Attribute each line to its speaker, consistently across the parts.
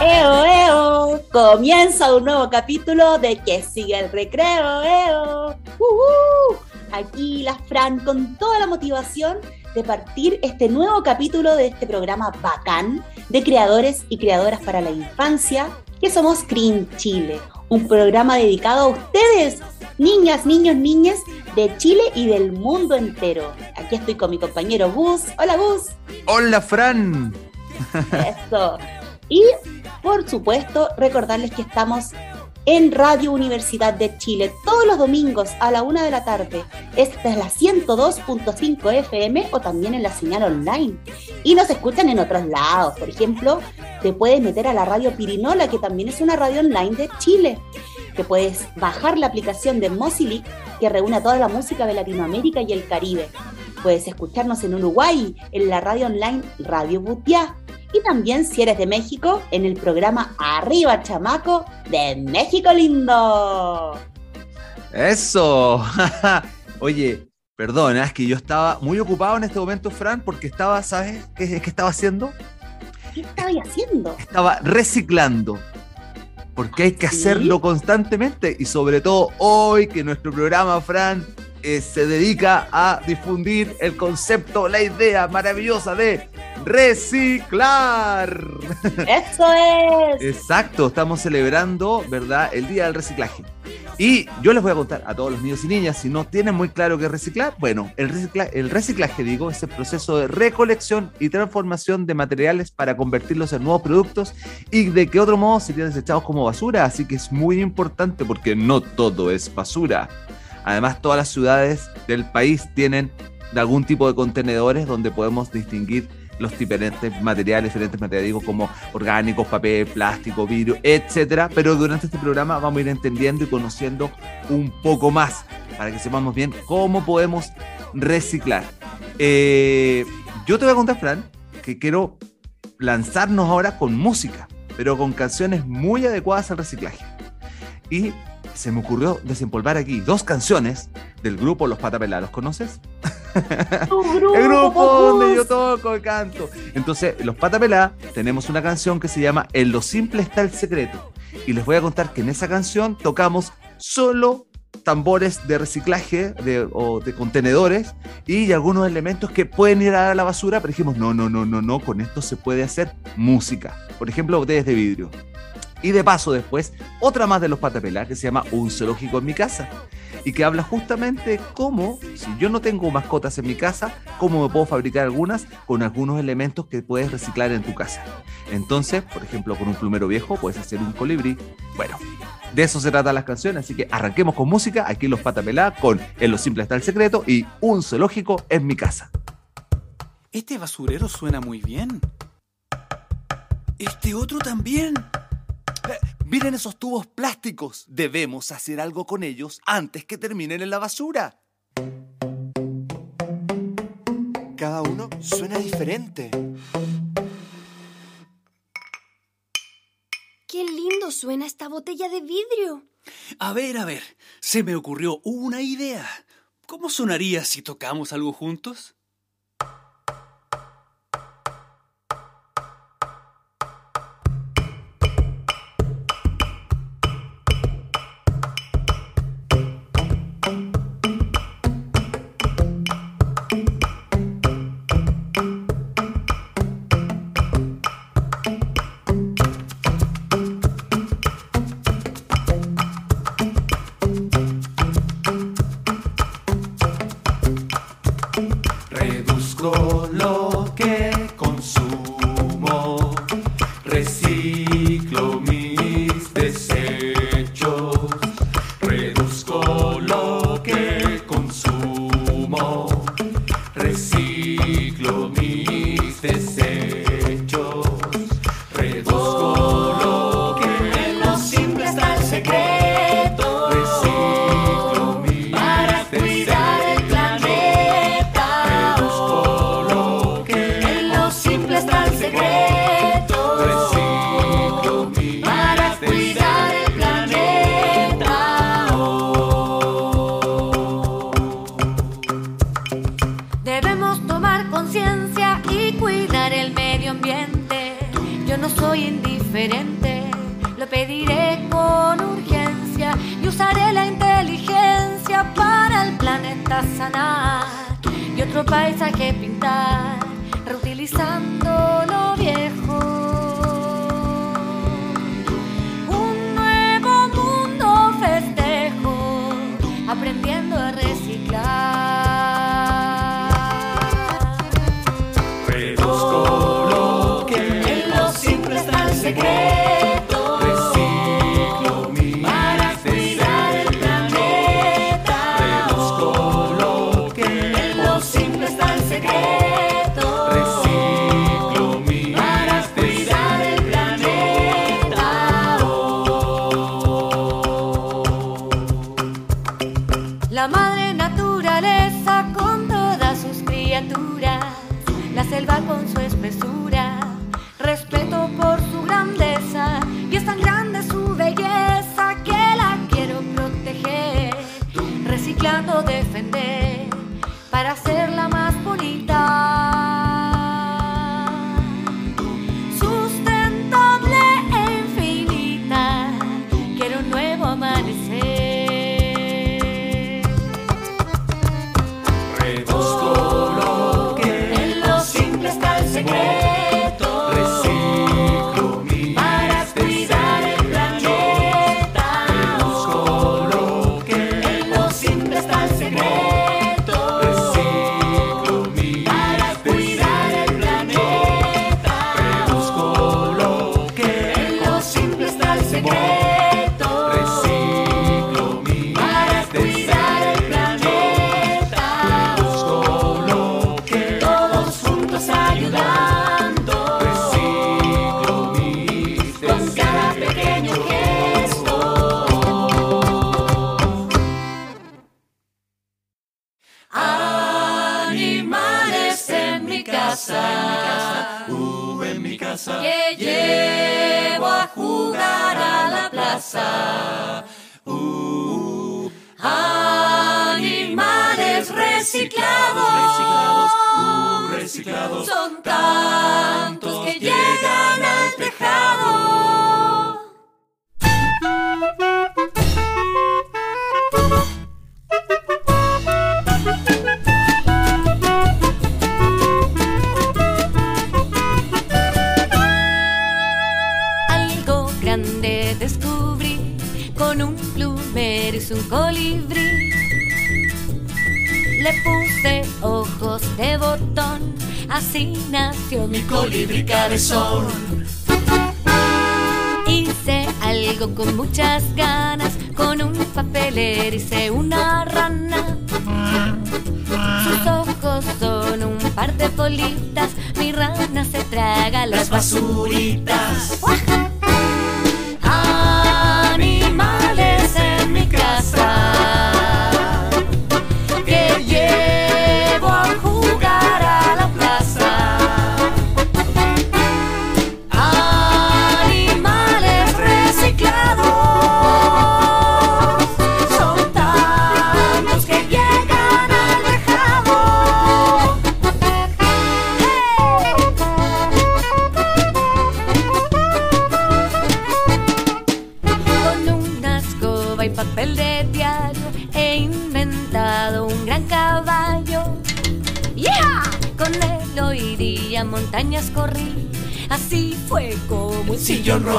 Speaker 1: ¡Eo, eo! Comienza un nuevo capítulo de Que siga el recreo, eo. Uh Aquí la Fran con toda la motivación de partir este nuevo capítulo de este programa bacán de creadores y creadoras para la infancia, que somos Green Chile, un programa dedicado a ustedes, niñas, niños, niñas de Chile y del mundo entero. Aquí estoy con mi compañero Gus. Hola Gus.
Speaker 2: Hola Fran.
Speaker 1: Eso. Y por supuesto, recordarles que estamos en Radio Universidad de Chile todos los domingos a la una de la tarde. Esta es la 102.5 FM o también en la señal online. Y nos escuchan en otros lados. Por ejemplo, te puedes meter a la radio Pirinola, que también es una radio online de Chile. Te puedes bajar la aplicación de Mozilla, que reúne toda la música de Latinoamérica y el Caribe. Puedes escucharnos en Uruguay, en la radio online Radio Butiá y también si eres de México en el programa Arriba Chamaco de México Lindo.
Speaker 2: Eso. Oye, perdona, es que yo estaba muy ocupado en este momento, Fran, porque estaba, ¿sabes qué, qué estaba haciendo?
Speaker 1: ¿Qué estaba haciendo?
Speaker 2: Estaba reciclando. Porque hay que hacerlo constantemente y sobre todo hoy que nuestro programa, Fran, eh, se dedica a difundir el concepto, la idea maravillosa de reciclar.
Speaker 1: Eso es.
Speaker 2: Exacto, estamos celebrando, ¿verdad? El Día del Reciclaje. Y yo les voy a contar a todos los niños y niñas, si no tienen muy claro qué reciclar, bueno, el, el reciclaje, digo, es el proceso de recolección y transformación de materiales para convertirlos en nuevos productos y de qué otro modo serían desechados como basura. Así que es muy importante porque no todo es basura. Además, todas las ciudades del país tienen algún tipo de contenedores donde podemos distinguir los diferentes materiales, diferentes materiales, como orgánicos, papel, plástico, vidrio, etcétera. Pero durante este programa vamos a ir entendiendo y conociendo un poco más para que sepamos bien cómo podemos reciclar. Eh, yo te voy a contar, Fran, que quiero lanzarnos ahora con música, pero con canciones muy adecuadas al reciclaje. Y se me ocurrió desempolvar aquí dos canciones del grupo Los Patapelá. ¿Los conoces?
Speaker 1: Grupo,
Speaker 2: el grupo donde yo toco y canto. Entonces, Los Patapelá tenemos una canción que se llama En lo simple está el secreto. Y les voy a contar que en esa canción tocamos solo tambores de reciclaje de, o de contenedores y algunos elementos que pueden ir a la basura, pero dijimos, no, no, no, no, no, con esto se puede hacer música. Por ejemplo, botellas de vidrio. Y de paso después, otra más de los patapelá que se llama Un zoológico en mi casa. Y que habla justamente cómo, si yo no tengo mascotas en mi casa, cómo me puedo fabricar algunas con algunos elementos que puedes reciclar en tu casa. Entonces, por ejemplo, con un plumero viejo puedes hacer un colibrí. Bueno, de eso se trata las canciones, así que arranquemos con música. Aquí los patapelá con En lo simple está el secreto y Un zoológico en mi casa.
Speaker 3: Este basurero suena muy bien. Este otro también.
Speaker 2: Miren esos tubos plásticos. Debemos hacer algo con ellos antes que terminen en la basura.
Speaker 4: Cada uno suena diferente.
Speaker 5: ¡Qué lindo suena esta botella de vidrio!
Speaker 3: A ver, a ver, se me ocurrió una idea. ¿Cómo sonaría si tocamos algo juntos?
Speaker 6: soy indiferente, lo pediré con urgencia y usaré la inteligencia para el planeta sanar y otro paisaje pintar, reutilizando.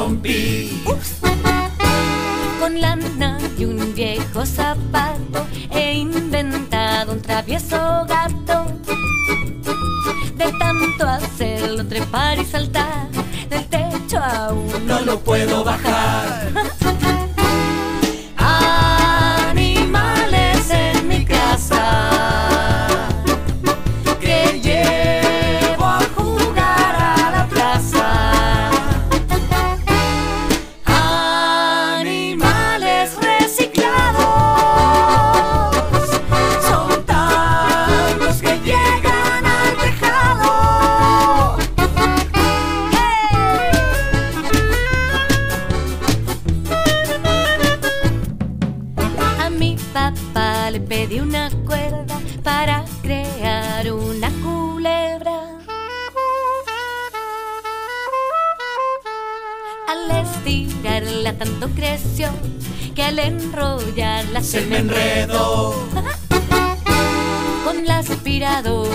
Speaker 6: zombie.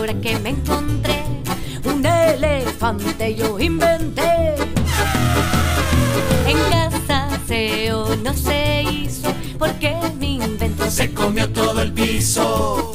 Speaker 6: Aspiradora que me encontré, un elefante yo inventé. En casa aseo no se hizo porque mi invento
Speaker 7: Se comió todo el piso.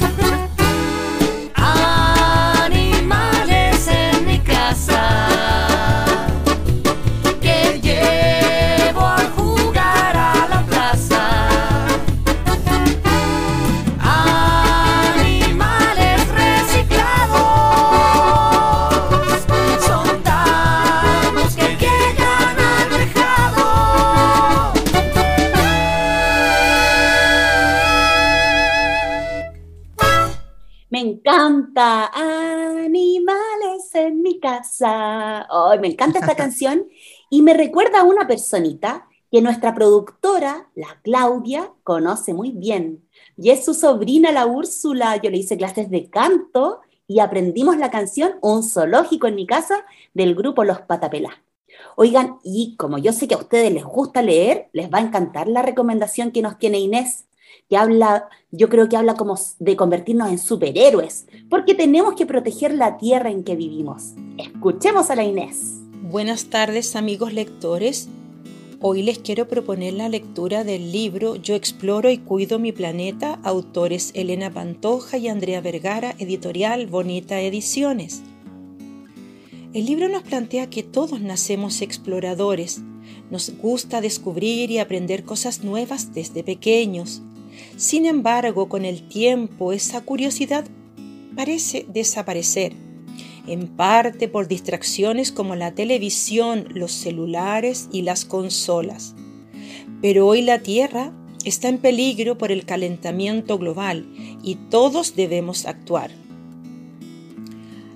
Speaker 1: Me encanta esta canción y me recuerda a una personita que nuestra productora, la Claudia, conoce muy bien. Y es su sobrina, la Úrsula. Yo le hice clases de canto y aprendimos la canción Un zoológico en mi casa del grupo Los Patapelá. Oigan, y como yo sé que a ustedes les gusta leer, les va a encantar la recomendación que nos tiene Inés que habla, yo creo que habla como de convertirnos en superhéroes, porque tenemos que proteger la tierra en que vivimos. Escuchemos a la Inés.
Speaker 8: Buenas tardes amigos lectores. Hoy les quiero proponer la lectura del libro Yo exploro y cuido mi planeta, autores Elena Pantoja y Andrea Vergara, editorial Bonita Ediciones. El libro nos plantea que todos nacemos exploradores. Nos gusta descubrir y aprender cosas nuevas desde pequeños. Sin embargo, con el tiempo esa curiosidad parece desaparecer, en parte por distracciones como la televisión, los celulares y las consolas. Pero hoy la Tierra está en peligro por el calentamiento global y todos debemos actuar.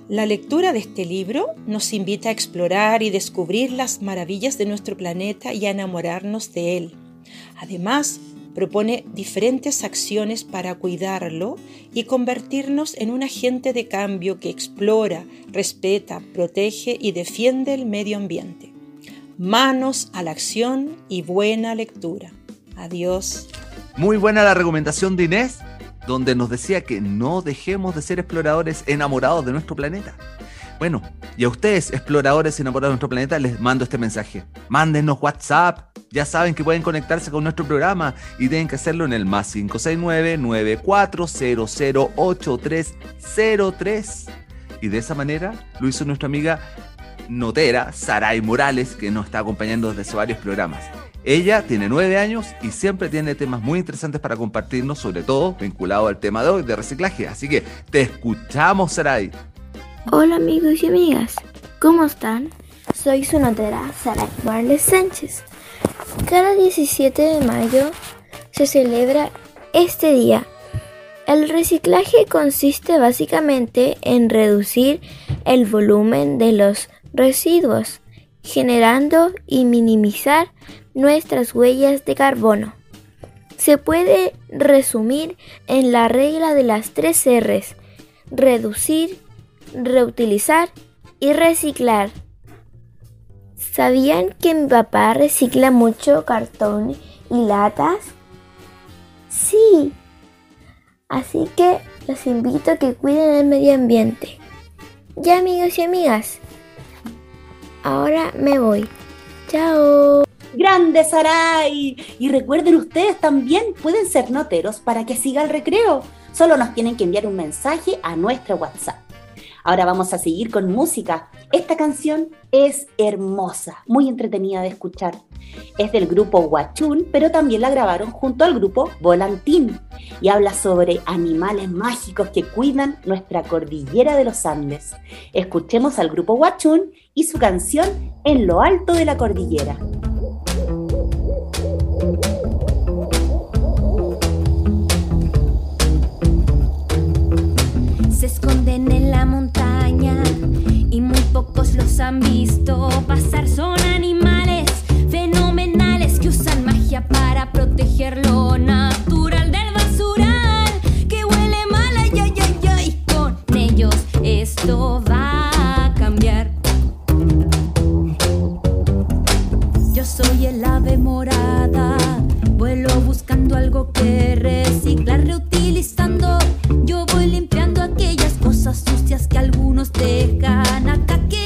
Speaker 8: La lectura de este libro nos invita a explorar y descubrir las maravillas de nuestro planeta y a enamorarnos de él. Además, propone diferentes acciones para cuidarlo y convertirnos en un agente de cambio que explora, respeta, protege y defiende el medio ambiente. Manos a la acción y buena lectura. Adiós.
Speaker 2: Muy buena la recomendación de Inés, donde nos decía que no dejemos de ser exploradores enamorados de nuestro planeta. Bueno, y a ustedes, exploradores enamorados de nuestro planeta, les mando este mensaje. Mándenos WhatsApp. Ya saben que pueden conectarse con nuestro programa y tienen que hacerlo en el más 569-94008303. Y de esa manera lo hizo nuestra amiga notera, Saray Morales, que nos está acompañando desde varios programas. Ella tiene nueve años y siempre tiene temas muy interesantes para compartirnos, sobre todo vinculado al tema de hoy de reciclaje. Así que te escuchamos, Saray.
Speaker 9: Hola amigos y amigas, ¿cómo están? Soy su notera Sara Morales Sánchez. Cada 17 de mayo se celebra este día. El reciclaje consiste básicamente en reducir el volumen de los residuos, generando y minimizar nuestras huellas de carbono. Se puede resumir en la regla de las tres R's, reducir, reutilizar y reciclar. ¿Sabían que mi papá recicla mucho cartón y latas? Sí. Así que los invito a que cuiden el medio ambiente. Ya amigos y amigas. Ahora me voy. Chao.
Speaker 1: Grande Saray. Y recuerden ustedes también pueden ser noteros para que siga el recreo. Solo nos tienen que enviar un mensaje a nuestro WhatsApp. Ahora vamos a seguir con música. Esta canción es hermosa, muy entretenida de escuchar. Es del grupo Huachún, pero también la grabaron junto al grupo Volantín y habla sobre animales mágicos que cuidan nuestra cordillera de los Andes. Escuchemos al grupo Huachún y su canción En lo alto de la cordillera.
Speaker 5: Esconden en la montaña y muy pocos los han visto pasar. Son animales fenomenales que usan magia para proteger lo natural del basural que huele mal. Ay, ay, ay, ay. Con ellos esto va a cambiar. Yo soy el ave moral.
Speaker 6: algo que reciclar reutilizando. Yo voy limpiando cosas sucias que algunos dejan acá. ¡Qué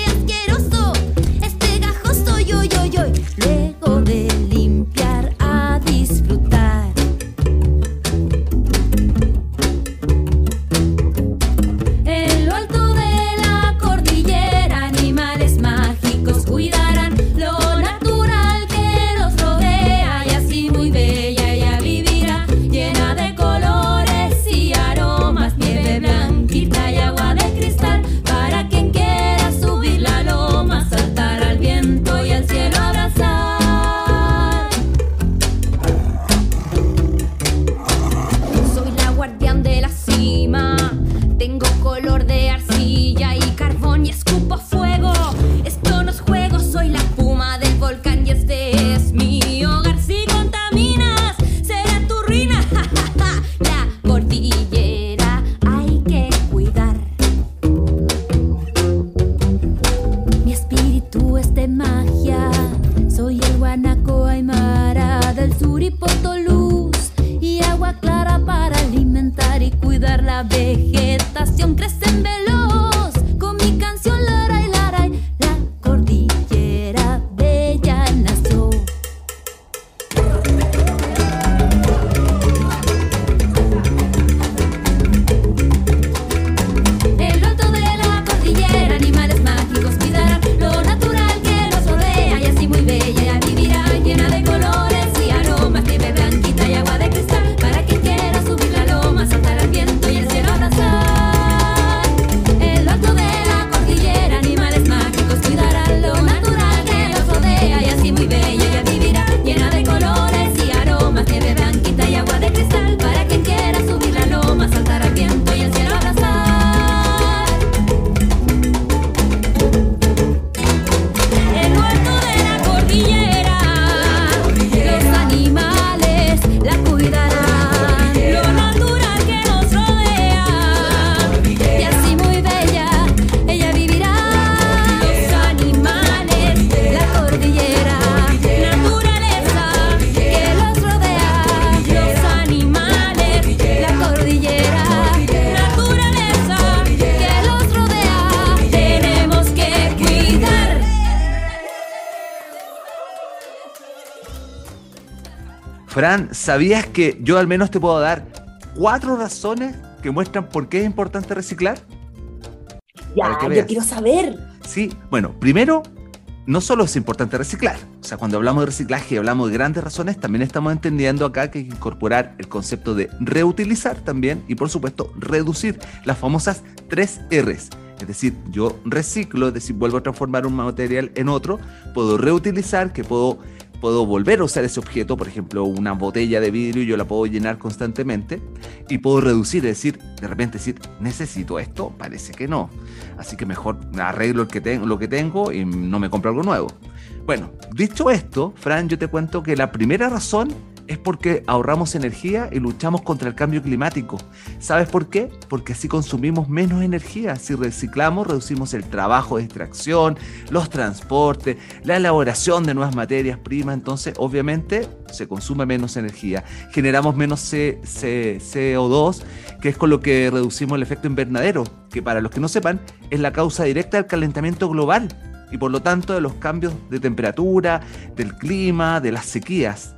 Speaker 2: Fran, ¿sabías que yo al menos te puedo dar cuatro razones que muestran por qué es importante reciclar?
Speaker 1: Ya, yo quiero saber.
Speaker 2: Sí, bueno, primero, no solo es importante reciclar, o sea, cuando hablamos de reciclaje y hablamos de grandes razones, también estamos entendiendo acá que hay que incorporar el concepto de reutilizar también y por supuesto reducir las famosas tres Rs. Es decir, yo reciclo, es decir, vuelvo a transformar un material en otro, puedo reutilizar, que puedo, puedo volver a usar ese objeto, por ejemplo, una botella de vidrio, yo la puedo llenar constantemente, y puedo reducir, es decir, de repente decir, necesito esto, parece que no. Así que mejor arreglo que tengo, lo que tengo y no me compro algo nuevo. Bueno, dicho esto, Fran, yo te cuento que la primera razón es porque ahorramos energía y luchamos contra el cambio climático. ¿Sabes por qué? Porque así consumimos menos energía. Si reciclamos, reducimos el trabajo de extracción, los transportes, la elaboración de nuevas materias primas. Entonces, obviamente, se consume menos energía. Generamos menos C- C- CO2, que es con lo que reducimos el efecto invernadero, que para los que no sepan, es la causa directa del calentamiento global y por lo tanto de los cambios de temperatura, del clima, de las sequías.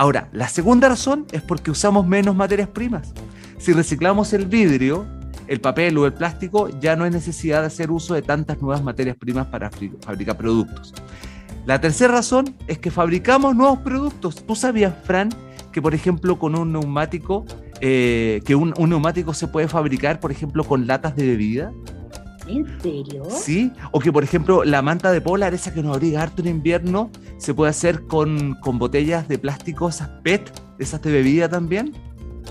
Speaker 2: Ahora, la segunda razón es porque usamos menos materias primas. Si reciclamos el vidrio, el papel o el plástico, ya no hay necesidad de hacer uso de tantas nuevas materias primas para fabricar productos. La tercera razón es que fabricamos nuevos productos. ¿Tú sabías, Fran, que por ejemplo con un neumático, eh, que un neumático se puede fabricar, por ejemplo, con latas de bebida?
Speaker 1: ¿En serio?
Speaker 2: Sí, o que por ejemplo la manta de polar, esa que nos abriga harto en invierno, se puede hacer con, con botellas de plástico, esas PET, esas de bebida también.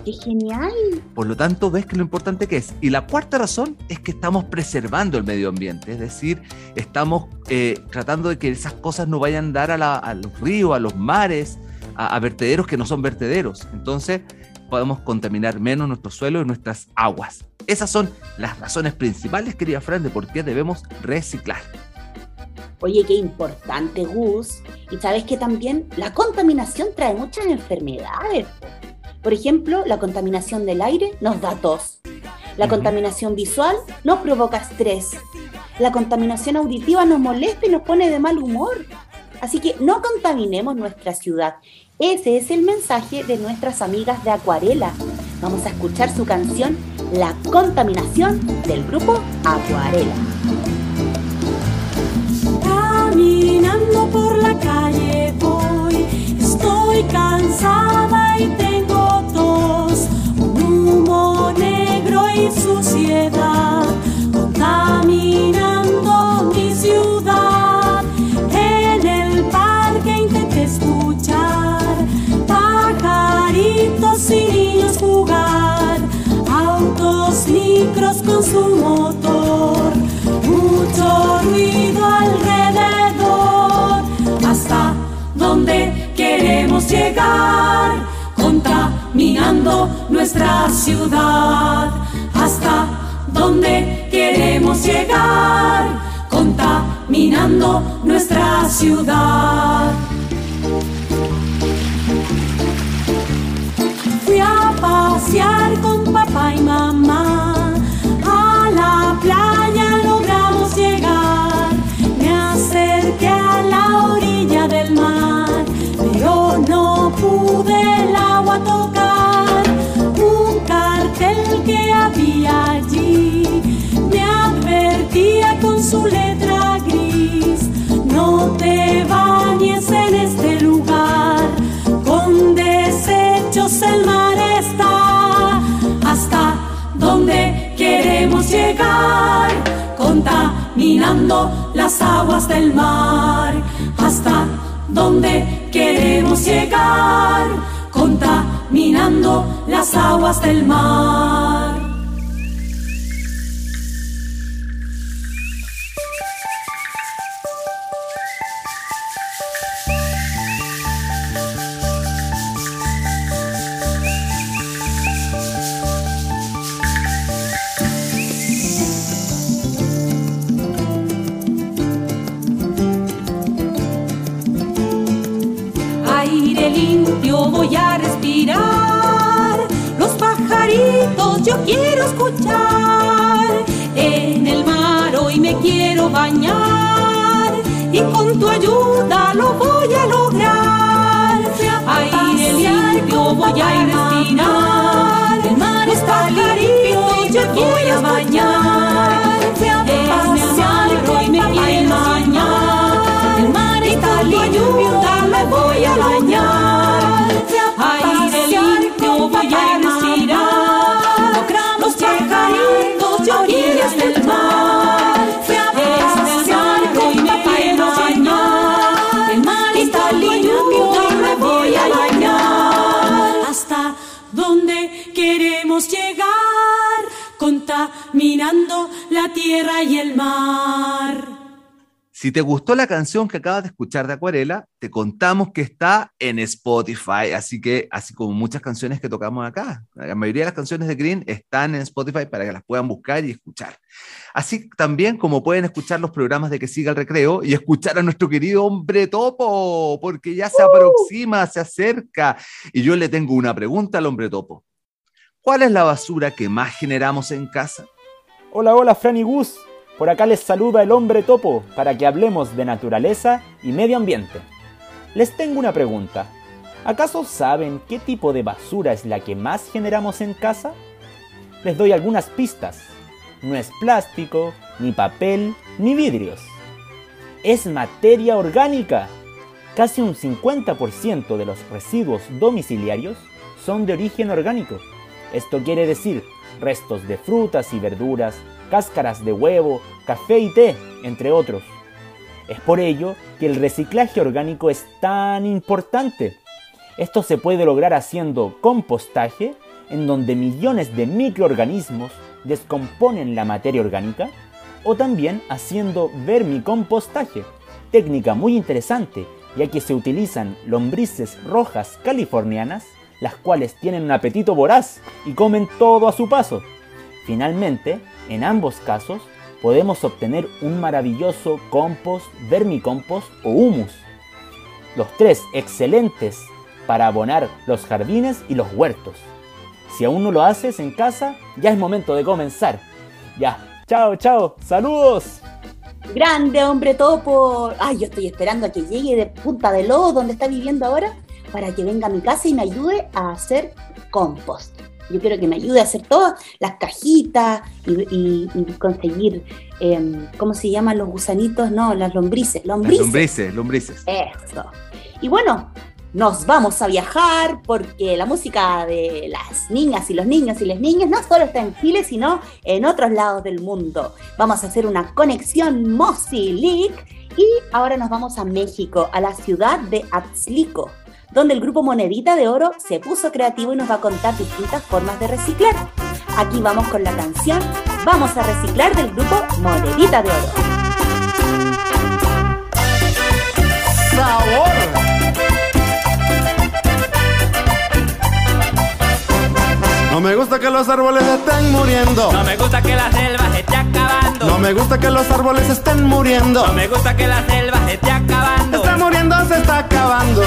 Speaker 1: ¡Qué genial!
Speaker 2: Por lo tanto, ves que lo importante que es. Y la cuarta razón es que estamos preservando el medio ambiente, es decir, estamos eh, tratando de que esas cosas no vayan a dar a, la- a los ríos, a los mares, a, a vertederos que no son vertederos. Entonces, podemos contaminar menos nuestro suelo y nuestras aguas. Esas son las razones principales, querida Fran, de por qué debemos reciclar.
Speaker 1: Oye, qué importante, Gus. Y sabes que también la contaminación trae muchas enfermedades. po. Por ejemplo, la contaminación del aire nos da tos. La contaminación visual nos provoca estrés. La contaminación auditiva nos molesta y nos pone de mal humor. Así que no contaminemos nuestra ciudad. Ese es el mensaje de nuestras amigas de Acuarela. Vamos a escuchar su canción La contaminación del grupo Acuarela.
Speaker 10: Caminando por la calle voy, estoy cansada y tengo tos, un humo negro y suciedad, contaminando nuestra ciudad, hasta donde queremos llegar, contaminando nuestra ciudad. Letra gris. No te bañes en este lugar, con desechos el mar está. Hasta donde queremos llegar, contaminando las aguas del mar. Hasta donde queremos llegar, contaminando las aguas del mar. Limpio voy a respirar. Los pajaritos yo quiero escuchar. En el mar hoy me quiero bañar. Y con tu ayuda lo voy a lograr. Aire limpio voy a respirar. El mar está limpio y yo voy a bañar. En el mar hoy me quiero bañar. El mar está limpio, me voy a bañar. Tierra y el mar.
Speaker 2: Si te gustó la canción que acabas de escuchar de Acuarela, te contamos que está en Spotify, así que, así como muchas canciones que tocamos acá, la mayoría de las canciones de Green están en Spotify para que las puedan buscar y escuchar. Así también como pueden escuchar los programas de Que Siga el Recreo y escuchar a nuestro querido hombre topo, porque ya se aproxima, se acerca. Y yo le tengo una pregunta al hombre topo. ¿Cuál es la basura que más generamos en casa?
Speaker 11: Hola, hola, Fran y Gus. Por acá les saluda el hombre topo para que hablemos de naturaleza y medio ambiente. Les tengo una pregunta. ¿Acaso saben qué tipo de basura es la que más generamos en casa? Les doy algunas pistas. No es plástico, ni papel, ni vidrios. Es materia orgánica. Casi un 50% de los residuos domiciliarios son de origen orgánico. Esto quiere decir restos de frutas y verduras, cáscaras de huevo, café y té, entre otros. Es por ello que el reciclaje orgánico es tan importante. Esto se puede lograr haciendo compostaje, en donde millones de microorganismos descomponen la materia orgánica, o también haciendo vermicompostaje, técnica muy interesante, ya que se utilizan lombrices rojas californianas, las cuales tienen un apetito voraz y comen todo a su paso. Finalmente, en ambos casos, podemos obtener un maravilloso compost, vermicompost o humus. Los tres excelentes para abonar los jardines y los huertos. Si aún no lo haces en casa, ya es momento de comenzar. Ya, chao, chao, saludos.
Speaker 1: Grande hombre topo. Ay, yo estoy esperando a que llegue de Punta de Lobos, donde está viviendo ahora, para que venga a mi casa y me ayude a hacer compost. Yo quiero que me ayude a hacer todas las cajitas y, conseguir, em, ¿cómo se llaman los gusanitos? No, las lombrices. Lombrices.
Speaker 2: lombrices, lombrices.
Speaker 1: Eso. Y bueno, nos vamos a viajar porque la música de las niñas y los niños y las niñas no solo está en Chile, sino en otros lados del mundo. Vamos a hacer una conexión League y ahora nos vamos a México, a la ciudad de Atzlico donde el grupo Monedita de Oro se puso creativo y nos va a contar distintas formas de reciclar. Aquí vamos con la canción Vamos a reciclar del grupo Monedita de Oro.
Speaker 7: ¡Sabor! No me gusta que los árboles estén muriendo.
Speaker 12: No me gusta que la selva se esté acabando.
Speaker 7: No me gusta que los árboles estén muriendo.
Speaker 12: No me gusta que la selva se esté acabando.
Speaker 7: Muriendo, se está acabando.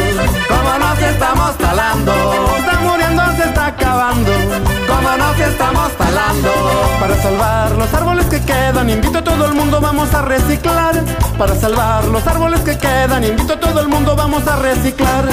Speaker 7: Como nos estamos talando. Está muriendo, se está acabando. Como nos estamos talando. Para salvar los árboles que quedan, invito a todo el mundo, vamos a reciclar. Para salvar los árboles que quedan, invito a todo el mundo, vamos a reciclar.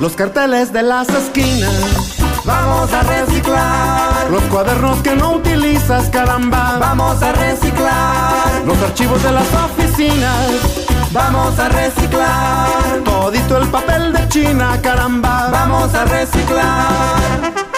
Speaker 7: Los carteles de las esquinas Vamos a reciclar los cuadernos que no utilizas, caramba. Vamos a reciclar los archivos de las oficinas. Vamos a reciclar todito el papel de China, caramba. Vamos a reciclar.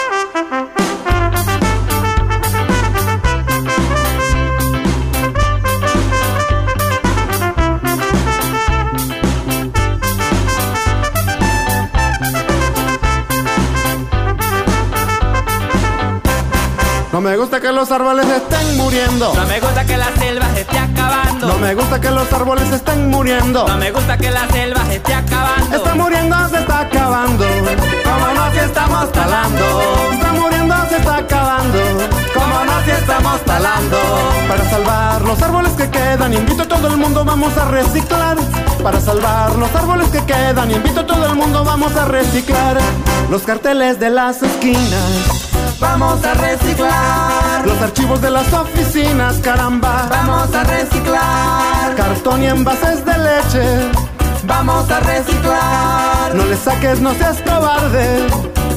Speaker 7: No me gusta que los árboles estén muriendo.
Speaker 12: No me gusta que la selva se esté acabando.
Speaker 7: No me gusta que los árboles estén muriendo.
Speaker 12: No me gusta que la selva se esté acabando.
Speaker 7: Está muriendo, se está acabando. Como no si estamos talando. Está muriendo, se está acabando. Como no si estamos talando. Para salvar los árboles que quedan, invito a todo el mundo, vamos a reciclar. Para salvar los árboles que quedan, invito a todo el mundo, vamos a reciclar. Los carteles de las esquinas Vamos a reciclar los archivos de las oficinas, caramba. Vamos a reciclar cartón y envases de leche. Vamos a reciclar. No le saques, no seas cobarde.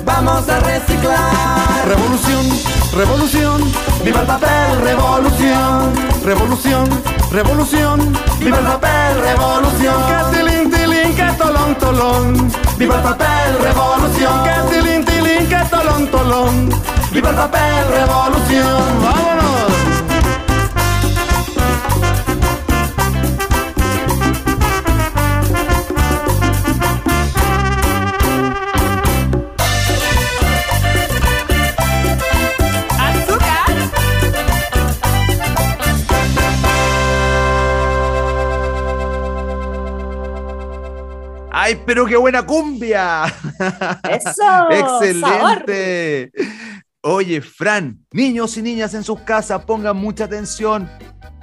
Speaker 7: Vamos a reciclar. Revolución, revolución, viva el papel, revolución. Revolución, revolución, viva el papel, revolución. Que tolón, tolón. Viva el papel, revolución. Que tilín, tilín, que tolón, tolón. ¡Viva el papel revolución! ¡Vámonos!
Speaker 2: ¡Ay, pero qué buena cumbia!
Speaker 1: ¡Eso!
Speaker 2: ¡Excelente! Oye, Fran, niños y niñas en sus casas, pongan mucha atención.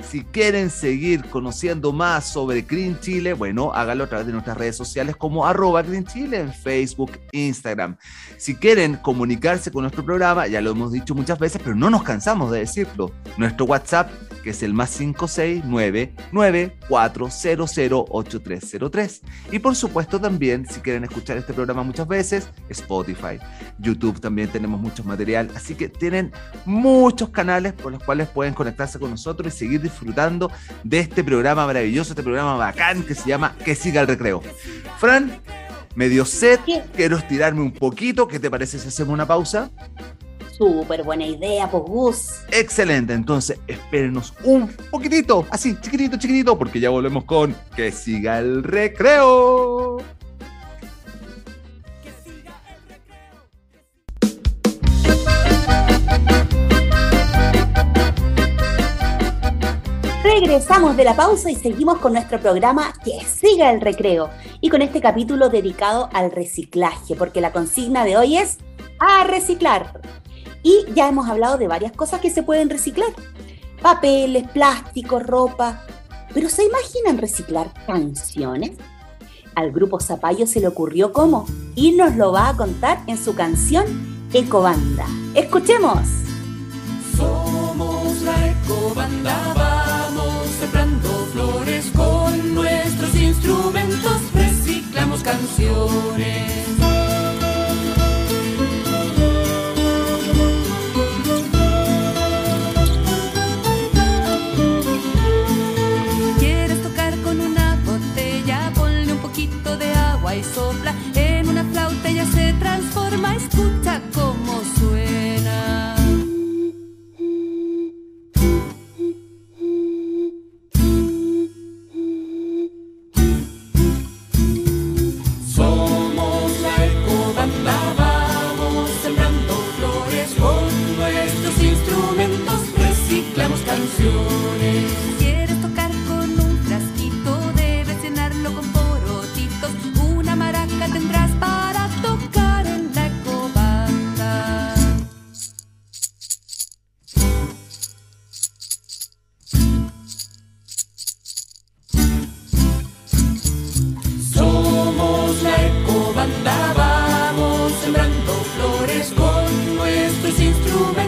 Speaker 2: Si quieren seguir conociendo más sobre Green Chile, bueno, háganlo a través de nuestras redes sociales como arroba Green Chile en Facebook, Instagram. Si quieren comunicarse con nuestro programa, ya lo hemos dicho muchas veces, pero no nos cansamos de decirlo. Nuestro WhatsApp, que es el más 569-9400-8303. Y por supuesto también, si quieren escuchar este programa muchas veces, Spotify, YouTube también tenemos mucho material. Así que tienen muchos canales por los cuales pueden conectarse con nosotros y seguir disfrutando de este programa maravilloso, este programa bacán que se llama Que siga el recreo. Fran, me dio sed, quiero estirarme un poquito, ¿qué te parece si hacemos una pausa?
Speaker 1: Súper buena idea, pues Gus.
Speaker 2: Excelente, entonces espérenos un poquitito, así, chiquitito, chiquitito, porque ya volvemos con Que siga el recreo.
Speaker 1: Regresamos de la pausa y seguimos con nuestro programa Que siga el recreo y con este capítulo dedicado al reciclaje, porque la consigna de hoy es a reciclar. Y ya hemos hablado de varias cosas que se pueden reciclar. Papeles, plásticos, ropa. Pero ¿se imaginan reciclar canciones? Al grupo Zapallo se le ocurrió cómo y nos lo va a contar en su canción Ecobanda. Escuchemos.
Speaker 10: Somos la ecobanda, vamos sembrando flores con nuestros instrumentos, reciclamos canciones.
Speaker 2: to.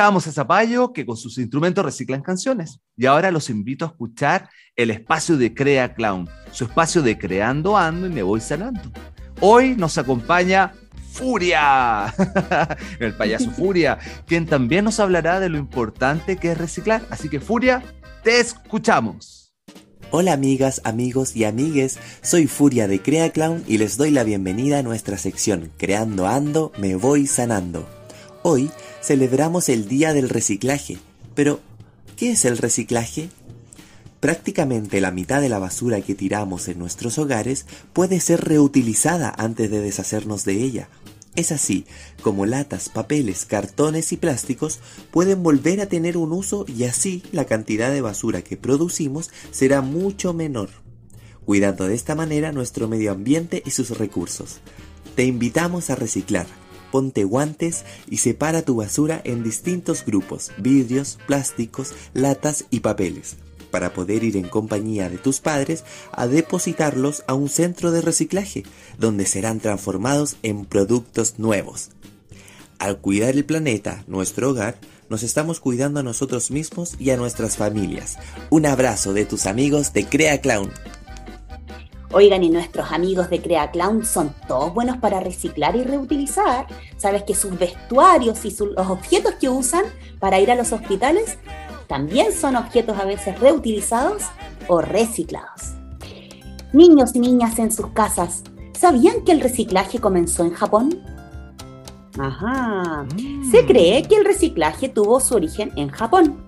Speaker 2: A Zapallo que con sus instrumentos reciclan canciones. Y ahora los invito a escuchar el espacio de Crea Clown, su espacio de Creando Ando y Me Voy Sanando. Hoy nos acompaña Furia, el payaso Furia, quien también nos hablará de lo importante que es reciclar. Así que Furia, te escuchamos.
Speaker 13: Hola amigas, amigos y amigues, soy Furia de Crea Clown y les doy la bienvenida a nuestra sección Creando Ando, Me Voy Sanando. Hoy celebramos el Día del Reciclaje, pero ¿qué es el reciclaje? Prácticamente la mitad de la basura que tiramos en nuestros hogares puede ser reutilizada antes de deshacernos de ella. Es así como latas, papeles, cartones y plásticos pueden volver a tener un uso y así la cantidad de basura que producimos será mucho menor, cuidando de esta manera nuestro medio ambiente y sus recursos. Te invitamos a reciclar. Ponte guantes y separa tu basura en distintos grupos, vidrios, plásticos, latas y papeles, para poder ir en compañía de tus padres a depositarlos a un centro de reciclaje, donde serán transformados en productos nuevos. Al cuidar el planeta, nuestro hogar, nos estamos cuidando a nosotros mismos y a nuestras familias. Un abrazo de tus amigos de Crea Clown.
Speaker 1: Oigan, y nuestros amigos de Crea Clown son todos buenos para reciclar y reutilizar. Sabes que sus vestuarios y sus, los objetos que usan para ir a los hospitales también son objetos a veces reutilizados o reciclados. Niños y niñas en sus casas, ¿sabían que el reciclaje comenzó en Japón? Ajá. Se cree que el reciclaje tuvo su origen en Japón,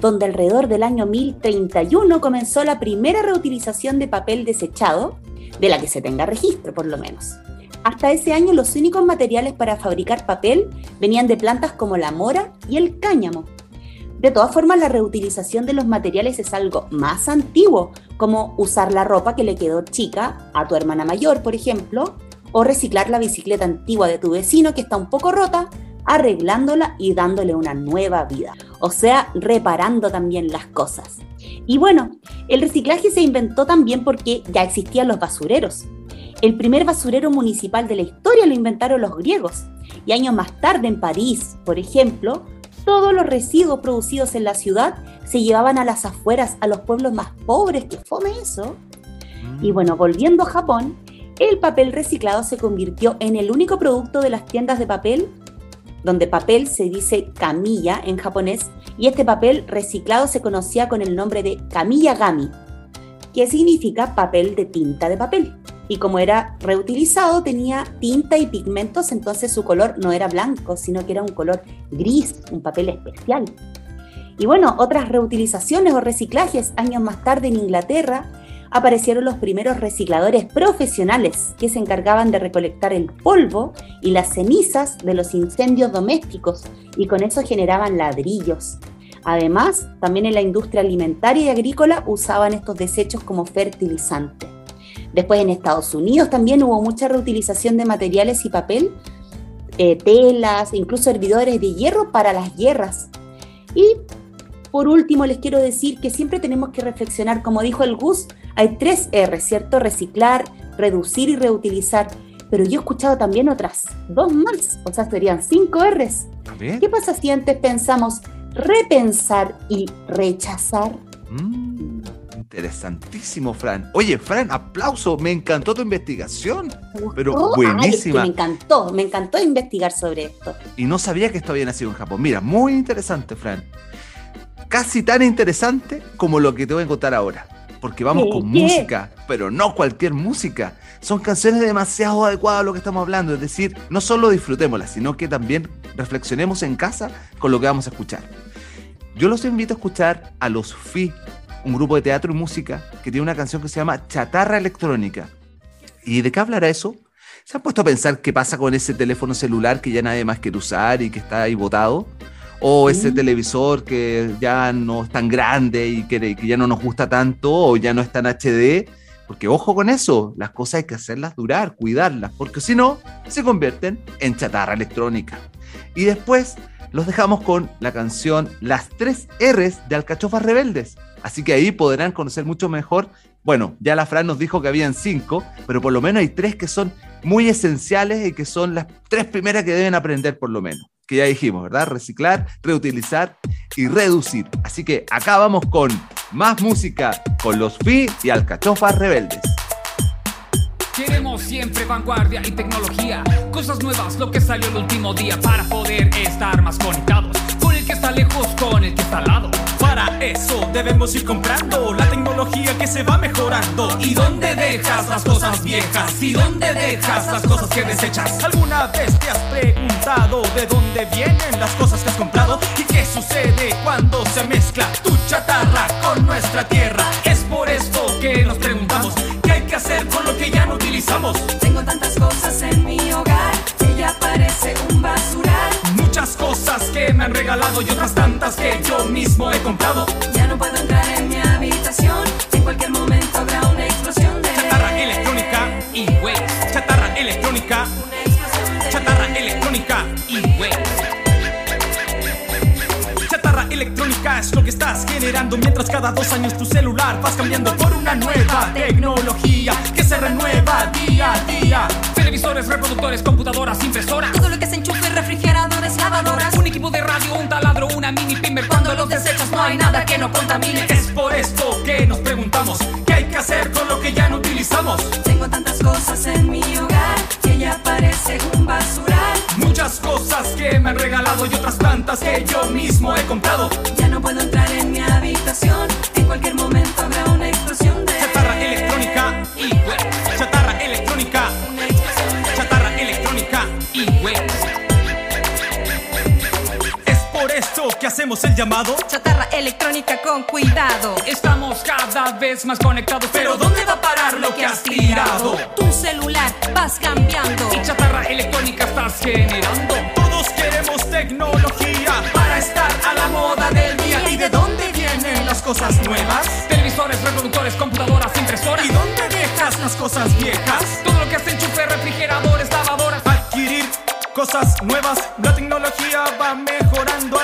Speaker 1: donde alrededor del año 1031 comenzó la primera reutilización de papel desechado, de la que se tenga registro por lo menos. Hasta ese año los únicos materiales para fabricar papel venían de plantas como la mora y el cáñamo. De todas formas, la reutilización de los materiales es algo más antiguo, como usar la ropa que le quedó chica a tu hermana mayor, por ejemplo, o reciclar la bicicleta antigua de tu vecino que está un poco rota arreglándola y dándole una nueva vida. O sea, reparando también las cosas. Y bueno, el reciclaje se inventó también porque ya existían los basureros. El primer basurero municipal de la historia lo inventaron los griegos. Y años más tarde en París, por ejemplo, todos los residuos producidos en la ciudad se llevaban a las afueras, a los pueblos más pobres, que fome eso. Y bueno, volviendo a Japón, el papel reciclado se convirtió en el único producto de las tiendas de papel, donde papel se dice camilla en japonés, y este papel reciclado se conocía con el nombre de camilla gami, que significa papel de tinta de papel. Y como era reutilizado, tenía tinta y pigmentos, entonces su color no era blanco, sino que era un color gris, un papel especial. Y bueno, otras reutilizaciones o reciclajes, años más tarde en Inglaterra, aparecieron los primeros recicladores profesionales que se encargaban de recolectar el polvo y las cenizas de los incendios domésticos y con eso generaban ladrillos. Además, también en la industria alimentaria y agrícola usaban estos desechos como fertilizante. Después en Estados Unidos también hubo mucha reutilización de materiales y papel, eh, telas, incluso hervidores de hierro para las guerras. Y por último les quiero decir que siempre tenemos que reflexionar, como dijo el Gus, hay tres R, ¿cierto? Reciclar, reducir y reutilizar. Pero yo he escuchado también otras dos más, o sea, serían cinco Rs. ¿Qué pasa si antes pensamos repensar y rechazar?
Speaker 2: Mm, interesantísimo, Fran. Oye, Fran, aplauso, me encantó tu investigación. Pero
Speaker 1: ay, es que
Speaker 2: buenísima.
Speaker 1: me encantó, me encantó investigar sobre esto.
Speaker 2: Y no sabía que esto había nacido en Japón. Mira, muy interesante, Fran. Casi tan interesante como lo que te voy a contar ahora. Porque vamos con
Speaker 1: ¿Qué?
Speaker 2: música, pero no cualquier música. Son canciones demasiado adecuadas a lo que estamos hablando. Es decir, no solo disfrutémoslas, sino que también reflexionemos en casa con lo que vamos a escuchar. Yo los invito a escuchar a los FI, un grupo de teatro y música que tiene una canción que se llama Chatarra Electrónica. ¿Y de qué hablará eso? ¿Se han puesto a pensar qué pasa con ese teléfono celular que ya nadie más quiere usar y que está ahí botado? ¿O ese televisor que ya no es tan grande y que, que ya no nos gusta tanto o ya no es tan HD? Porque ojo con eso, las cosas hay que hacerlas durar, cuidarlas, porque si no, se convierten en chatarra electrónica. Y después los dejamos con la canción Las tres R's de Alcachofas Rebeldes. Así que ahí podrán conocer mucho mejor. Bueno, ya la Fran nos dijo que habían cinco, pero por lo menos hay tres que son muy esenciales y que son las tres primeras que deben aprender por lo menos. Que ya dijimos, ¿verdad? Reciclar, reutilizar y reducir. Así que acá vamos con más música con los FI y Alcachofas Rebeldes.
Speaker 14: Queremos siempre vanguardia y tecnología, cosas nuevas, lo que salió el último día para poder estar más conectados con el que está lejos, con el que está al lado.
Speaker 15: Para eso debemos ir comprando la tecnología que se va mejorando.
Speaker 14: ¿Y dónde dejas las cosas viejas? ¿Y dónde dejas las cosas que desechas?
Speaker 15: ¿Alguna vez te has preguntado de dónde vienen las cosas que has comprado? ¿Y qué sucede cuando se mezcla tu chatarra con nuestra tierra?
Speaker 14: Es por esto que nos preguntamos
Speaker 15: ¿Qué hay que hacer con lo que ya no utilizamos?
Speaker 6: Tengo tantas cosas en mi hogar que ya parece un
Speaker 15: regalado y otras tantas que yo mismo he comprado.
Speaker 6: Ya no puedo entrar en mi habitación. En cualquier momento habrá una explosión de
Speaker 15: Chatarra electrónica y waste. Chatarra electrónica. Chatarra electrónica y waste. Chatarra electrónica es lo que estás generando mientras cada dos años tu celular vas cambiando por una nueva tecnología que se renueva día a día.
Speaker 14: Televisores, reproductores, computadoras, impresoras.
Speaker 15: Es por esto que nos preguntamos, ¿qué hay que hacer con lo que ya no utilizamos?
Speaker 6: Tengo tantas cosas en mi hogar que ya parece un basural.
Speaker 15: Muchas cosas que me han regalado y otras tantas que yo mismo he comprado.
Speaker 6: Ya no puedo entrar en mi habitación, en cualquier momento habrá una
Speaker 15: hacemos el llamado.
Speaker 6: chatarra electrónica con cuidado.
Speaker 14: Estamos cada vez más conectados,
Speaker 15: Pero ¿dónde va a parar lo que has tirado?
Speaker 6: Tu celular vas cambiando.
Speaker 14: Y chatarra electrónica estás generando.
Speaker 15: Todos queremos tecnología para estar a la moda del día. ¿Y de dónde vienen las cosas nuevas?
Speaker 14: Televisores, reproductores, computadoras, impresoras.
Speaker 15: ¿Y dónde dejas las cosas viejas?
Speaker 14: Todo lo que hace enchufe, refrigeradores, lavadoras.
Speaker 15: Adquirir
Speaker 16: cosas nuevas, la tecnología va mejorando.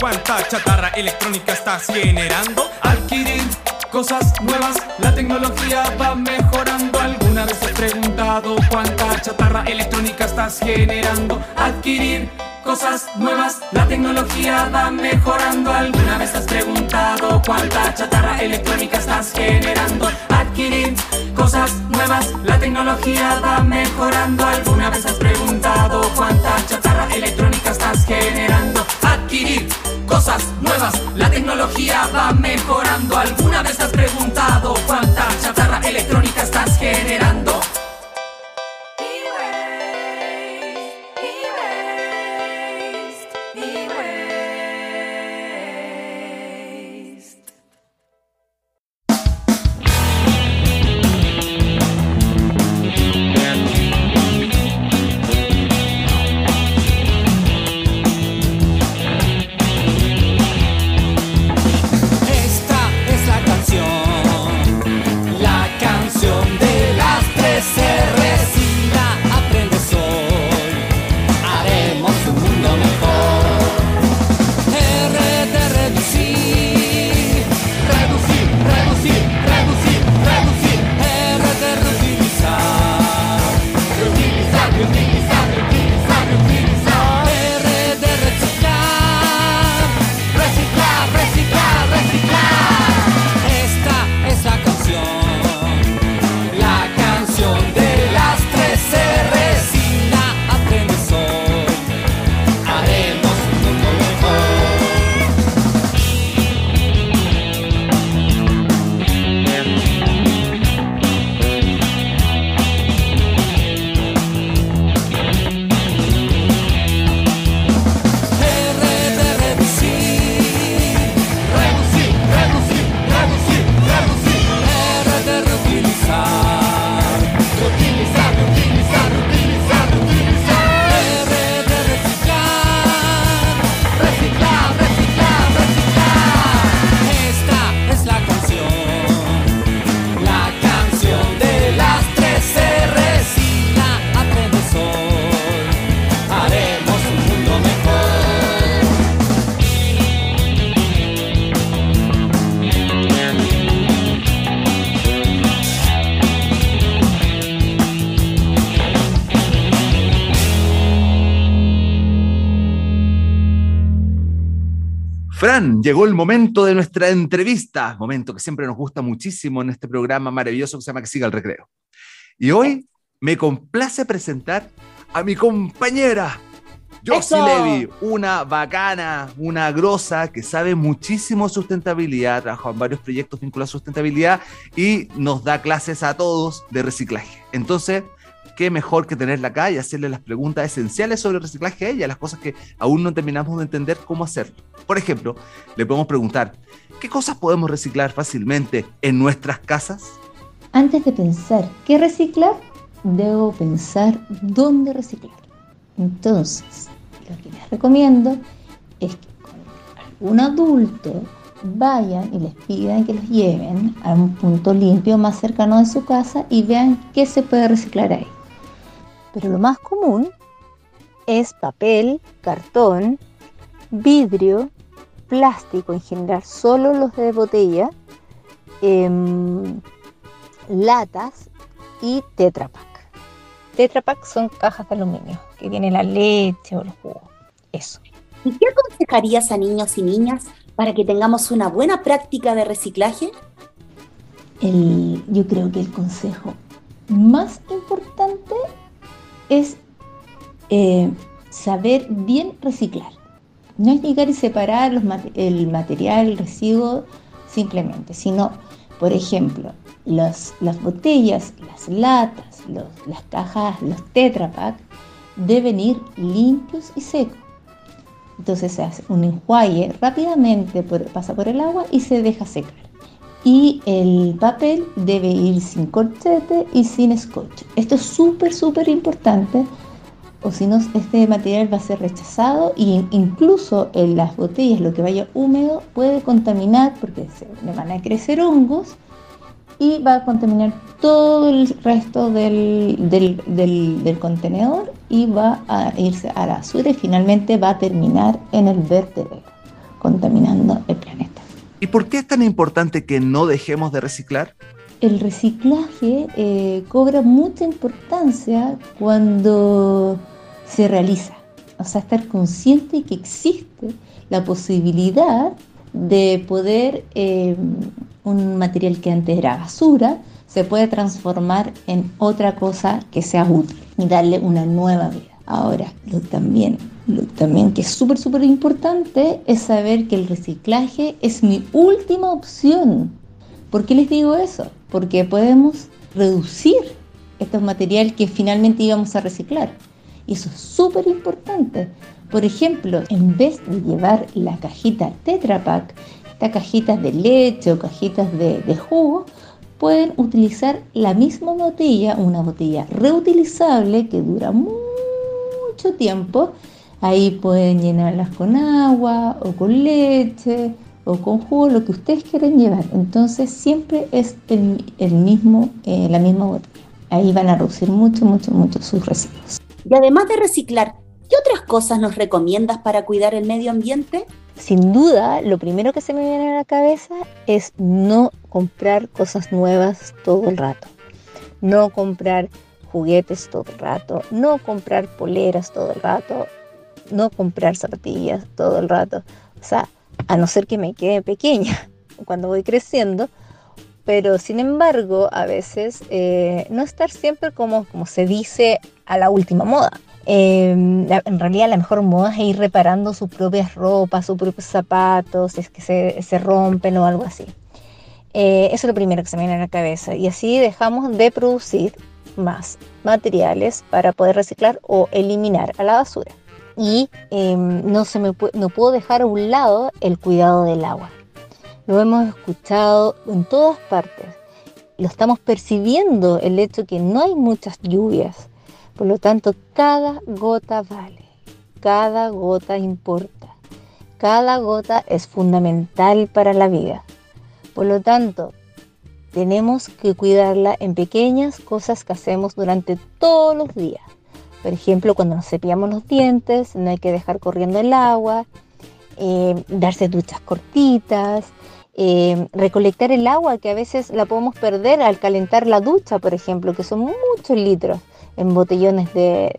Speaker 16: Cuánta chatarra electrónica estás generando? Adquirir cosas nuevas, la tecnología va mejorando. ¿Alguna vez has preguntado cuánta chatarra electrónica estás generando? Adquirir cosas nuevas, la tecnología va mejorando. ¿Alguna vez has preguntado cuánta chatarra electrónica estás generando? Adquirir cosas nuevas, la tecnología va mejorando. ¿Alguna vez has preguntado cuánta chatarra electrónica estás generando? Adquirir cosas nuevas, la tecnología va mejorando. ¿Alguna vez has preguntado cuánta chatarra electrónica
Speaker 2: Llegó el momento de nuestra entrevista, momento que siempre nos gusta muchísimo en este programa maravilloso que se llama Que siga el recreo. Y hoy me complace presentar a mi compañera, Josie
Speaker 1: ¡Eso!
Speaker 2: Levy, una bacana, una grosa que sabe muchísimo sustentabilidad, trabaja en varios proyectos vinculados a sustentabilidad y nos da clases a todos de reciclaje. Entonces, qué mejor que tenerla acá y hacerle las preguntas esenciales sobre el reciclaje a ella, las cosas que aún no terminamos de entender cómo hacerlo. Por ejemplo, le podemos preguntar, ¿qué cosas podemos reciclar fácilmente en nuestras casas?
Speaker 17: Antes de pensar qué reciclar, debo pensar dónde reciclar. Entonces, lo que les recomiendo es que con algún adulto vayan y les pidan que los lleven a un punto limpio más cercano de su casa y vean qué se puede reciclar ahí. Pero lo más común es papel, cartón, vidrio, plástico en general, solo los de botella, em, latas y Tetra Pak. Tetra Pak son cajas de aluminio que tienen la leche o los jugos. Eso.
Speaker 1: ¿Y qué aconsejarías a niños y niñas para que tengamos una buena práctica de reciclaje?
Speaker 17: El- yo creo que el consejo más importante es eh, saber bien reciclar. No es llegar y separar los el material, el residuo simplemente, sino, por ejemplo, las botellas, las latas, las cajas, los Tetra Pak deben ir limpios y secos. Entonces se hace un enjuague rápidamente, pasa por el agua y se deja secar. Y el papel debe ir sin corchete y sin scotch. Esto es súper, súper importante o si no este material va a ser rechazado e incluso en las botellas lo que vaya húmedo puede contaminar porque se le van a crecer hongos y va a contaminar todo el resto del, del, contenedor y va a irse a la basura y finalmente va a terminar en el vertedero, contaminando el planeta.
Speaker 2: ¿Y por qué es tan importante que no dejemos de reciclar?
Speaker 17: El reciclaje eh, cobra mucha importancia cuando se realiza. O sea, estar consciente que existe la posibilidad de poder eh, un material que antes era basura se puede transformar en otra cosa que sea útil y darle una nueva vida. Ahora, lo también, también que es súper, súper importante es saber que el reciclaje es mi última opción. ¿Por qué les digo eso? Porque podemos reducir estos materiales que finalmente íbamos a reciclar. Y eso es súper importante. Por ejemplo, en vez de llevar la cajita Tetra Pak, estas cajitas de leche o cajitas de, de jugo, pueden utilizar la misma botella, una botella reutilizable que dura mucho tiempo. Ahí pueden llenarlas con agua o con leche o con jugo, lo que ustedes quieran llevar. Entonces siempre es el, el mismo, eh, la misma botella. Ahí van a reducir mucho, mucho, mucho sus residuos.
Speaker 1: Y además de reciclar, ¿qué otras cosas nos recomiendas para cuidar el medio ambiente?
Speaker 17: Sin duda, lo primero que se me viene a la cabeza es no comprar cosas nuevas todo el rato. No comprar juguetes todo el rato. No comprar poleras todo el rato. No comprar zapatillas todo el rato. O sea, a no ser que me quede pequeña cuando voy creciendo. Pero sin embargo, a veces eh, no estar siempre como, como se dice a la última moda. Eh, en realidad la mejor moda es ir reparando sus propias ropas, sus propios zapatos, si es que se, se rompen o algo así. Eh, eso es lo primero que se me viene a la cabeza. Y así dejamos de producir más materiales para poder reciclar o eliminar a la basura. Y eh, no, se me, no puedo dejar a un lado el cuidado del agua. Lo hemos escuchado en todas partes. Lo estamos percibiendo el hecho que no hay muchas lluvias. Por lo tanto, cada gota vale, cada gota importa, cada gota es fundamental para la vida. Por lo tanto, tenemos que cuidarla en pequeñas cosas que hacemos durante todos los días. Por ejemplo, cuando nos cepillamos los dientes, no hay que dejar corriendo el agua, eh, darse duchas cortitas, eh, recolectar el agua que a veces la podemos perder al calentar la ducha, por ejemplo, que son muchos litros en botellones de,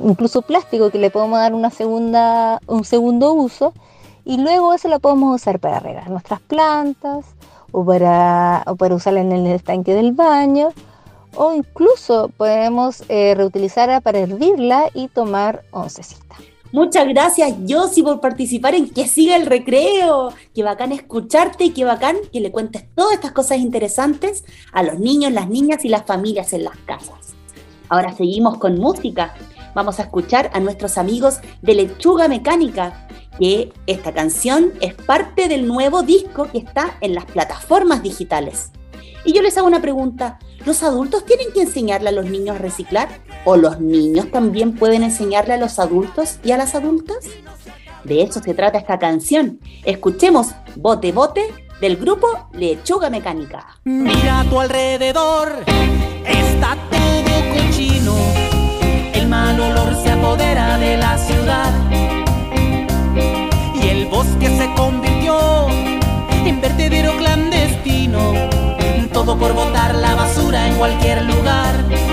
Speaker 17: mm, incluso plástico que le podemos dar una segunda, un segundo uso y luego eso lo podemos usar para regar nuestras plantas o para, o para usarla en el estanque del baño o incluso podemos eh, reutilizarla para hervirla y tomar oncecita.
Speaker 1: Muchas gracias, Josi, por participar en Que Siga el Recreo. Qué bacán escucharte y qué bacán que le cuentes todas estas cosas interesantes a los niños, las niñas y las familias en las casas. Ahora seguimos con música. Vamos a escuchar a nuestros amigos de Lechuga Mecánica, que esta canción es parte del nuevo disco que está en las plataformas digitales. Y yo les hago una pregunta, ¿los adultos tienen que enseñarle a los niños a reciclar? ¿O los niños también pueden enseñarle a los adultos y a las adultas? De eso se trata esta canción. Escuchemos Bote Bote del grupo Lechuga Mecánica.
Speaker 12: Mira a tu alrededor, está todo cochino. El mal olor se apodera de la ciudad. Y el bosque se convirtió en vertedero clandestino. Todo por botar la basura en cualquier lugar.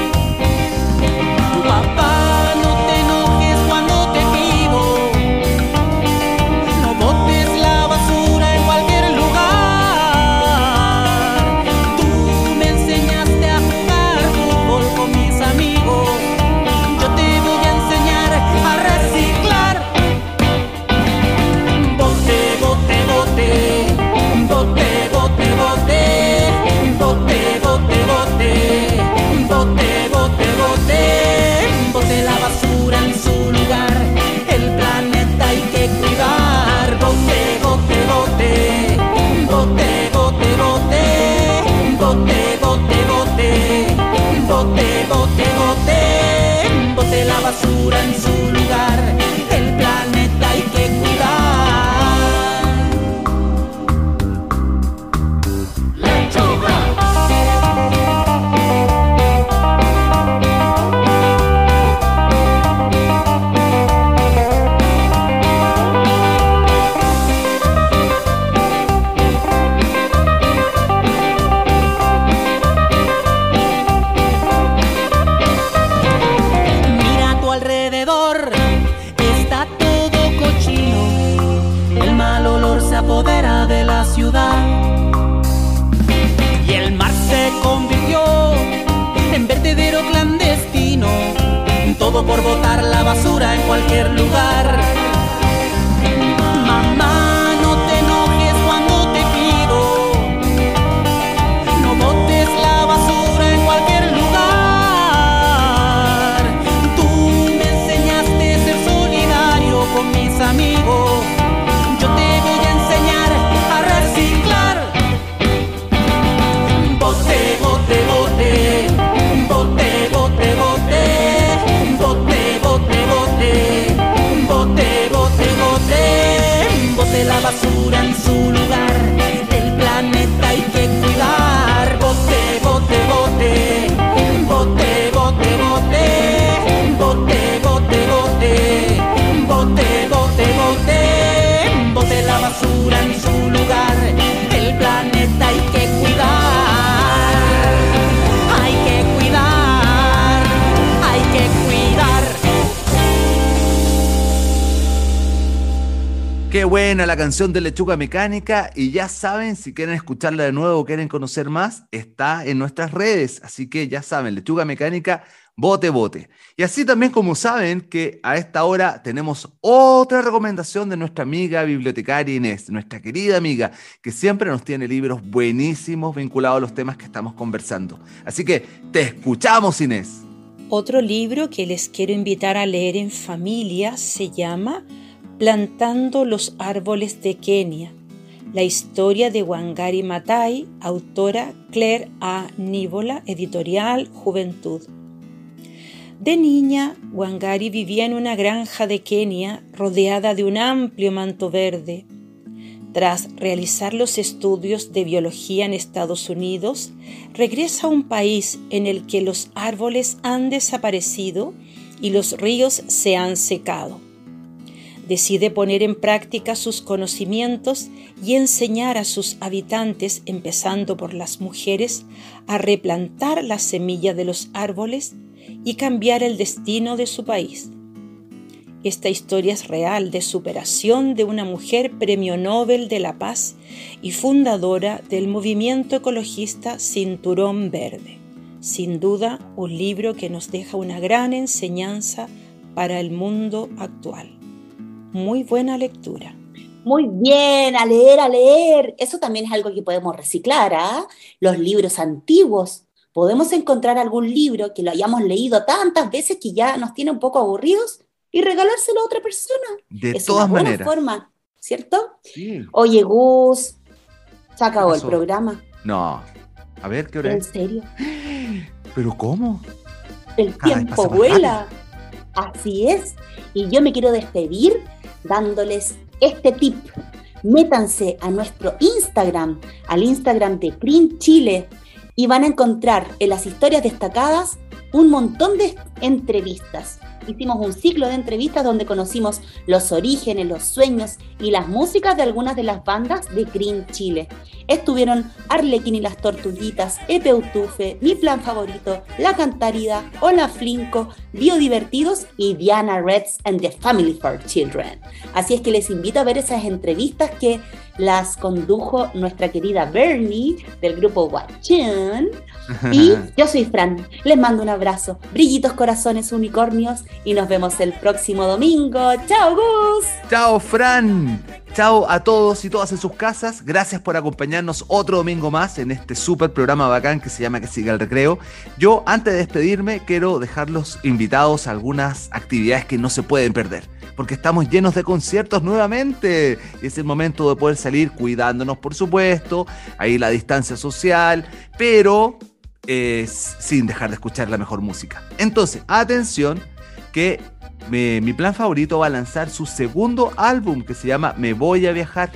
Speaker 2: Buena la canción de Lechuga Mecánica y ya saben, si quieren escucharla de nuevo o quieren conocer más, está en nuestras redes, así que ya saben, Lechuga Mecánica, bote bote. Y así también como saben que a esta hora tenemos otra recomendación de nuestra amiga bibliotecaria Inés, nuestra querida amiga, que siempre nos tiene libros buenísimos vinculados a los temas que estamos conversando. Así que te escuchamos Inés.
Speaker 8: Otro libro que les quiero invitar a leer en familia se llama Plantando los árboles de Kenia. La historia de Wangari Maathai, autora Claire A. Nívola, editorial Juventud. De niña, Wangari vivía en una granja de Kenia rodeada de un amplio manto verde. Tras realizar los estudios de biología en Estados Unidos, regresa a un país en el que los árboles han desaparecido y los ríos se han secado. Decide poner en práctica sus conocimientos y enseñar a sus habitantes, empezando por las mujeres, a replantar la semilla de los árboles y cambiar el destino de su país. Esta historia es real de superación de una mujer premio Nobel de la Paz y fundadora del movimiento ecologista Cinturón Verde. Sin duda, un libro que nos deja una gran enseñanza para el mundo actual. Muy buena lectura.
Speaker 1: Muy bien, a leer, a leer. Eso también es algo que podemos reciclar, ¿ah? Los libros antiguos. Podemos encontrar algún libro que lo hayamos leído tantas veces que ya nos tiene un poco aburridos y regalárselo a otra persona.
Speaker 2: De
Speaker 1: es
Speaker 2: todas
Speaker 1: una buena
Speaker 2: maneras.
Speaker 1: forma, ¿cierto?
Speaker 2: Sí.
Speaker 1: Oye, Gus, se acabó el programa.
Speaker 2: No. A ver, ¿qué hora
Speaker 1: ¿En
Speaker 2: es?
Speaker 1: serio?
Speaker 2: ¿Pero cómo?
Speaker 1: El tiempo vuela. Así es. Y yo me quiero despedir dándoles este tip. Métanse a nuestro Instagram, al Instagram de Print Chile, y van a encontrar en las historias destacadas un montón de entrevistas. Hicimos un ciclo de entrevistas donde conocimos los orígenes, los sueños y las músicas de algunas de las bandas de Green Chile. Estuvieron Arlequín y las Tortuguitas, Epeutufe, Mi Plan Favorito, La Cantarida, Hola Flinco, Biodivertidos y Diana Reds and the Family for Children. Así es que les invito a ver esas entrevistas que las condujo nuestra querida Bernie del grupo Watchun. Y yo soy Fran, les mando un abrazo, brillitos corazones unicornios y nos vemos el próximo domingo. ¡Chao, Gus!
Speaker 2: Chao, Fran. Chao a todos y todas en sus casas. Gracias por acompañarnos otro domingo más en este súper programa bacán que se llama Que siga el recreo. Yo, antes de despedirme, quiero dejarlos invitados a algunas actividades que no se pueden perder. Porque estamos llenos de conciertos nuevamente. Es el momento de poder salir cuidándonos, por supuesto. Ahí la distancia social. Pero eh, sin dejar de escuchar la mejor música. Entonces, atención, que mi plan favorito va a lanzar su segundo álbum que se llama Me Voy a Viajar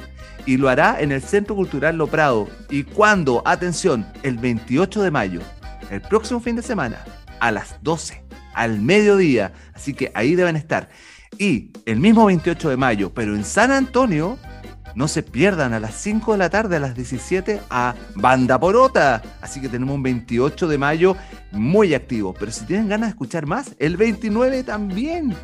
Speaker 2: y lo hará en el Centro Cultural Lo Prado. ¿Y cuando? Atención, el 28 de mayo, el próximo fin de semana, a las 12, al mediodía. Así que ahí deben estar. Y el mismo 28 de mayo, pero en San Antonio, no se pierdan a las 5 de la tarde, a las 17, a Banda Porota. Así que tenemos un 28 de mayo muy activo. Pero si tienen ganas de escuchar más, el 29 también.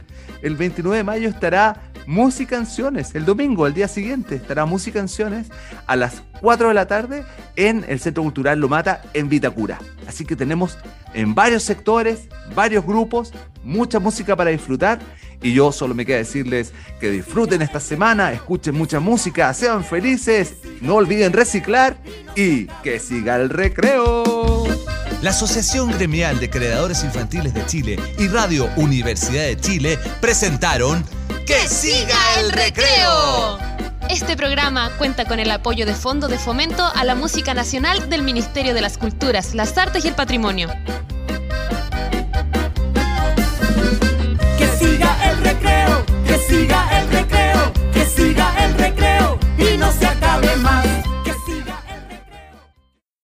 Speaker 2: El 29 de mayo estará Musicanciones. El domingo, el día siguiente, estará Musicanciones a las 4 de la tarde en el Centro Cultural Lomata en Vitacura. Así que tenemos en varios sectores, varios grupos, mucha música para disfrutar. Y yo solo me queda decirles que disfruten esta semana, escuchen mucha música, sean felices, no olviden reciclar y que siga el recreo.
Speaker 18: La Asociación Gremial de Creadores Infantiles de Chile y Radio Universidad de Chile presentaron
Speaker 19: ¡Que siga el recreo! Este programa cuenta con el apoyo de Fondo de Fomento a la Música Nacional del Ministerio de las Culturas, las Artes y el Patrimonio.
Speaker 12: creo que siga el.